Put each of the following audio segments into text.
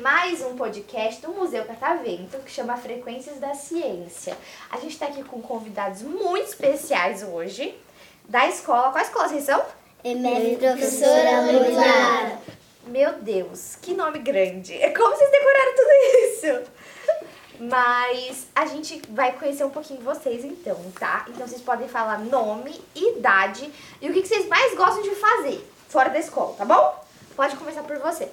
mais um podcast do Museu Catavento que chama Frequências da Ciência. A gente está aqui com convidados muito especiais hoje da escola. Qual escola vocês são? Minha professora Luizara. Meu Deus, que nome grande! Como vocês decoraram tudo isso? Mas a gente vai conhecer um pouquinho vocês então, tá? Então vocês podem falar nome, idade e o que que vocês mais gostam de fazer fora da escola, tá bom? Pode começar por você.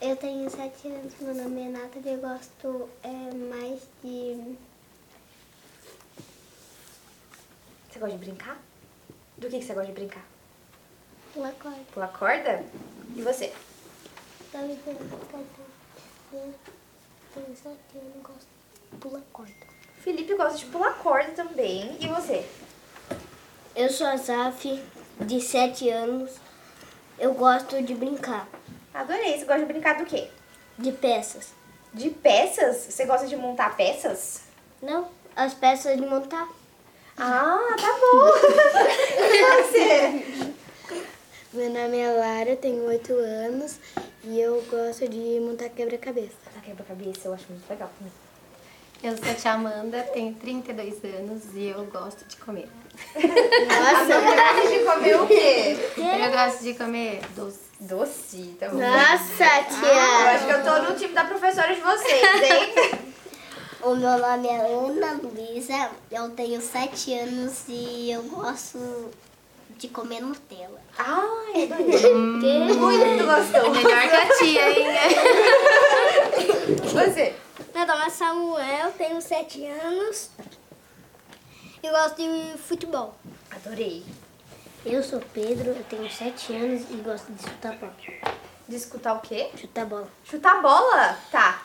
Eu tenho sete anos, meu nome é Nathalie, eu gosto é, mais de... Você gosta de brincar? Do que, que você gosta de brincar? Pular corda. Pular corda? E você? David, eu gosto de pular corda. Felipe gosta de pular corda também. E você? Eu sou a Zaf, de sete anos, eu gosto de brincar, Adorei. Você gosta de brincar do quê? de peças. De peças? Você gosta de montar peças? Não, as peças de montar. Ah, tá bom. e você? Meu nome é Lara, tenho oito anos e eu gosto de montar quebra-cabeça. Essa quebra-cabeça eu acho muito legal também. Eu sou a tia Amanda, tenho 32 anos e eu gosto de comer. Nossa, gosta de comer o quê? Eu gosto de comer doce. Doce, tá bom. Nossa, Eu acho que eu tô no time da professora de vocês, hein? O meu nome é Ana Luísa, eu tenho sete anos e eu gosto de comer Nutella. Ai, adorei. Muito gostoso. Melhor que a tia, hein? Você? Meu nome é Samuel, tenho sete anos e gosto de futebol. Adorei. Eu sou Pedro, eu tenho sete anos e gosto de chutar bola. De escutar o quê? Chutar bola. Chutar bola? Tá.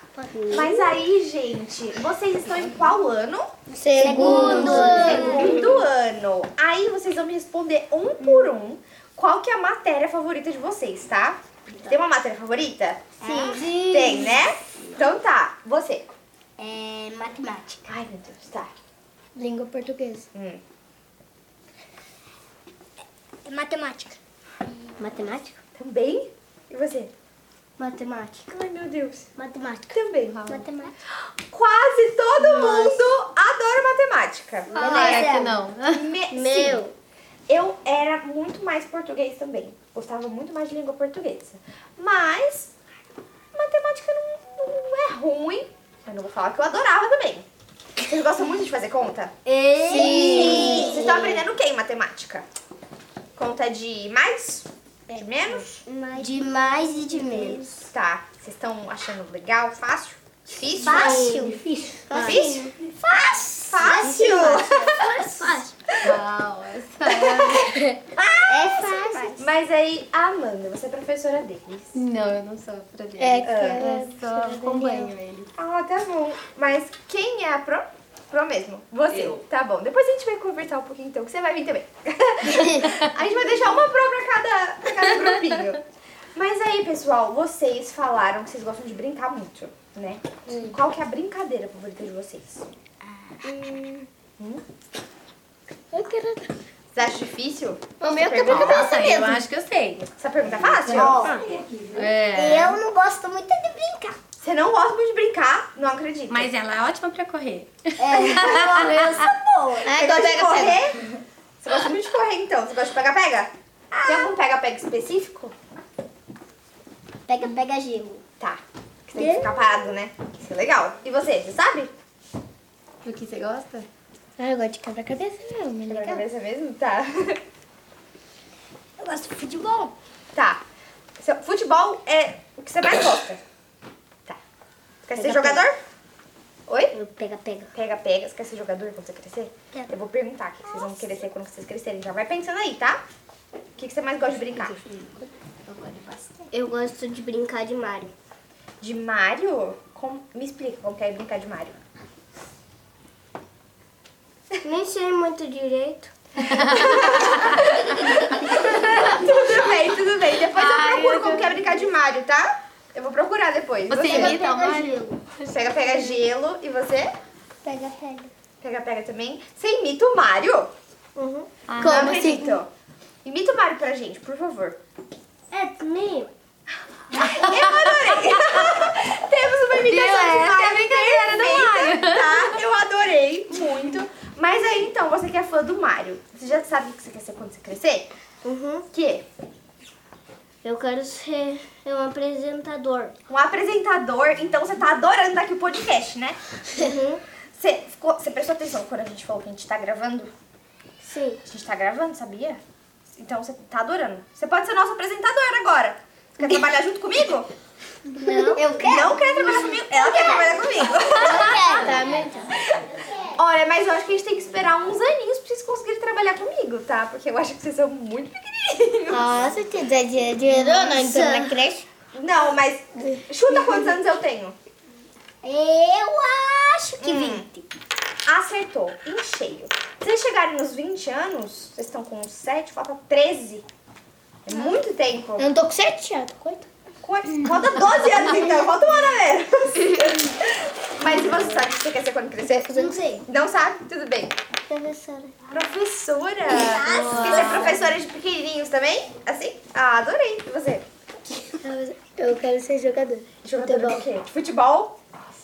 Mas aí, gente, vocês estão em qual ano? Segundo. Segundo ano. Aí vocês vão me responder um por um qual que é a matéria favorita de vocês, tá? Tem uma matéria favorita? Sim. Tem, né? Então tá. Você. É matemática. Ai, meu Deus, tá. Língua portuguesa. Hum. Matemática. Matemática? Também? E você? Matemática. Ai, meu Deus. Matemática. Também, Raul. Matemática. Quase todo mundo adora matemática. Ah, é que não. Me- Meu. Sim. Eu era muito mais português também. Gostava muito mais de língua portuguesa. Mas matemática não, não é ruim. Eu não vou falar que eu adorava também. Vocês gostam muito de fazer conta? Sim. Vocês estão aprendendo o que em matemática? Conta de mais? De menos? De mais e de menos. Tá. Vocês estão achando legal? Fácil? Difícil? Fácil. Difícil. Difícil? Fácil. Fácil? Fácil. Uau, essa é... É fácil. Mas aí, a Amanda, você é professora deles. Não, eu não sou pra dele. É, eu só acompanho ele. Ah, tá bom. Mas quem é a pro? Pro mesmo. Você. Tá bom. Depois a gente vai conversar um pouquinho então, que você vai vir também. a gente vai deixar uma pro pra cada, pra cada grupinho. Mas aí, pessoal, vocês falaram que vocês gostam de brincar muito, né? Qual que é a brincadeira favorita de vocês? Eu quero... Você acha difícil? O meu Essa também pergunta? Nossa, eu acho que eu sei. Essa pergunta é fácil? É. Eu não gosto muito de brincar. Você não gosta muito de brincar? Não acredito. Mas ela é ótima pra correr. eu sou boa. Você gosta de correr? Você gosta muito de correr, então? Você gosta de pega-pega? Tem algum pega-pega específico? Pega, pega gelo. Tá. Que você tem que ficar parado, né? Isso é legal. E você, você sabe? Do que você gosta? Ah, eu gosto de quebra-cabeça mesmo. é Na legal. cabeça mesmo? Tá. Eu gosto de futebol. Tá. Seu futebol é o que você mais gosta. Tá. Quer ser Pega, jogador? Oi? Eu pega, pega. Pega, pega. Você quer ser jogador quando você crescer? Quero. Eu vou perguntar o que vocês vão querer ser quando vocês crescerem. Já vai pensando aí, tá? O que que você mais gosta de brincar? Eu gosto de brincar de Mario. De Mario? Com- Me explica como que é brincar de Mario. Nem sei muito direito. tudo bem, tudo bem. Depois eu Ai, procuro eu como que é brincar Eu vou procurar depois. Você Você imita o gelo. pega, pega gelo. E você? Pega, pega. Pega, pega também. Você imita o Mário? Uhum. Ah, Não Como assim? Imita o Mário pra gente, por favor. É, me. Eu adorei. Temos uma imitação Viu? de é a Mário brincadeira do perfeita, tá? Eu adorei muito. Mas aí, então, você que é fã do Mário, você já sabe o que você quer ser quando você crescer? Uhum. Que? Eu quero ser um apresentador. Um apresentador. Então, você tá adorando daqui o podcast, né? Uhum. Você, ficou, você prestou atenção quando a gente falou que a gente tá gravando? Sim. A gente tá gravando, sabia? Então, você tá adorando. Você pode ser nosso apresentador agora. Você quer trabalhar junto comigo? Não. Eu Não quer trabalhar comigo? Ela quer trabalhar comigo. Eu quero. Olha, mas eu acho que a gente tem que esperar uns aninhos pra vocês conseguirem trabalhar comigo, tá? Porque eu acho que vocês são muito pequenininhos. Nossa, te dá dinheiro não entrou na creche? Não, mas chuta quantos anos eu tenho. Eu acho que Hum. 20. Acertou, em cheio. Se vocês chegarem nos 20 anos, vocês estão com 7, falta 13. É muito tempo. Eu não tô com 7 anos, coitado. Co- Falta 12 anos então, falta um ano a menos. Mas e você sabe o que você quer ser quando crescer? Eu não sei. Não sabe? Tudo bem. Professora. Professora! Quer ser professora de pequenininhos também? Assim? Ah, adorei. E você? Eu quero ser jogador. Jogadora de quê? De futebol?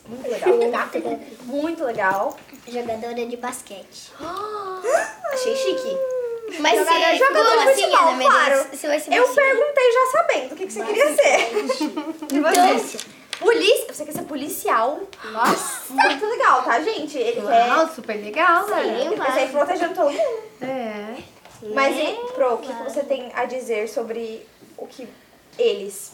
Muito legal. Muito legal. Jogadora de basquete. Achei chique. Mas jogador, se- jogador de assim, futebol, Ana claro. Vai ser Eu perguntei já sabendo o que, que você queria ser. E você? Polícia. Você quer ser policial? Nossa. Muito legal, tá, gente? Ele Uau, quer... super legal, né? Ele quer sair protegendo todo mundo. É. Mas, e, Pro, o que, que você tem a dizer sobre o que eles...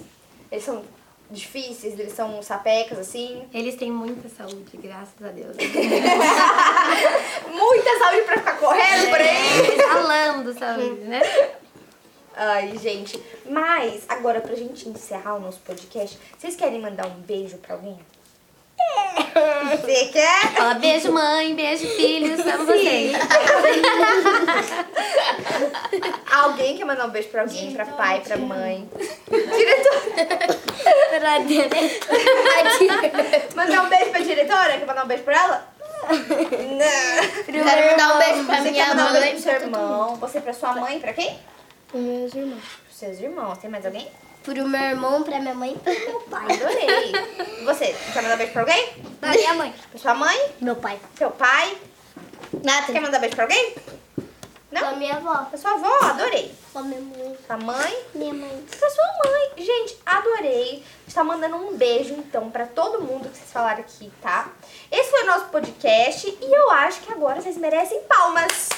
Eles são difíceis? Eles são sapecas, assim? Eles têm muita saúde, graças a Deus. Muita saúde pra ficar correndo por aí. Falando saúde, né? Ai, gente. Mas, agora, pra gente encerrar o nosso podcast, vocês querem mandar um beijo pra alguém? Você quer? Fala beijo, mãe, beijo, filhos, amo vocês. Alguém quer mandar um beijo pra alguém? Pra pai, pra mãe? Diretor. Mandar um beijo pra diretora? Quer mandar um beijo pra ela? Não. Quero mandar um beijo pra Você minha quer mandar um beijo mãe. pro seu irmão? Você pra sua mãe? Pra quem? Para meus irmãos. Pros seus irmãos. Tem mais alguém? Pro meu irmão, pra minha mãe e pro meu pai. Adorei. Você, quer mandar beijo pra alguém? Pra minha mãe. Pra sua mãe? Meu pai. Seu pai? Nada. Quer mandar beijo pra alguém? Pra Não? minha avó. Pra sua avó? Adorei. Pra minha mãe. Pra mãe? Minha mãe. Pra sua mãe. Gente, adorei. A gente tá mandando um beijo, então, pra todo mundo que vocês falaram aqui, tá? Esse foi o nosso podcast e eu acho que agora vocês merecem palmas.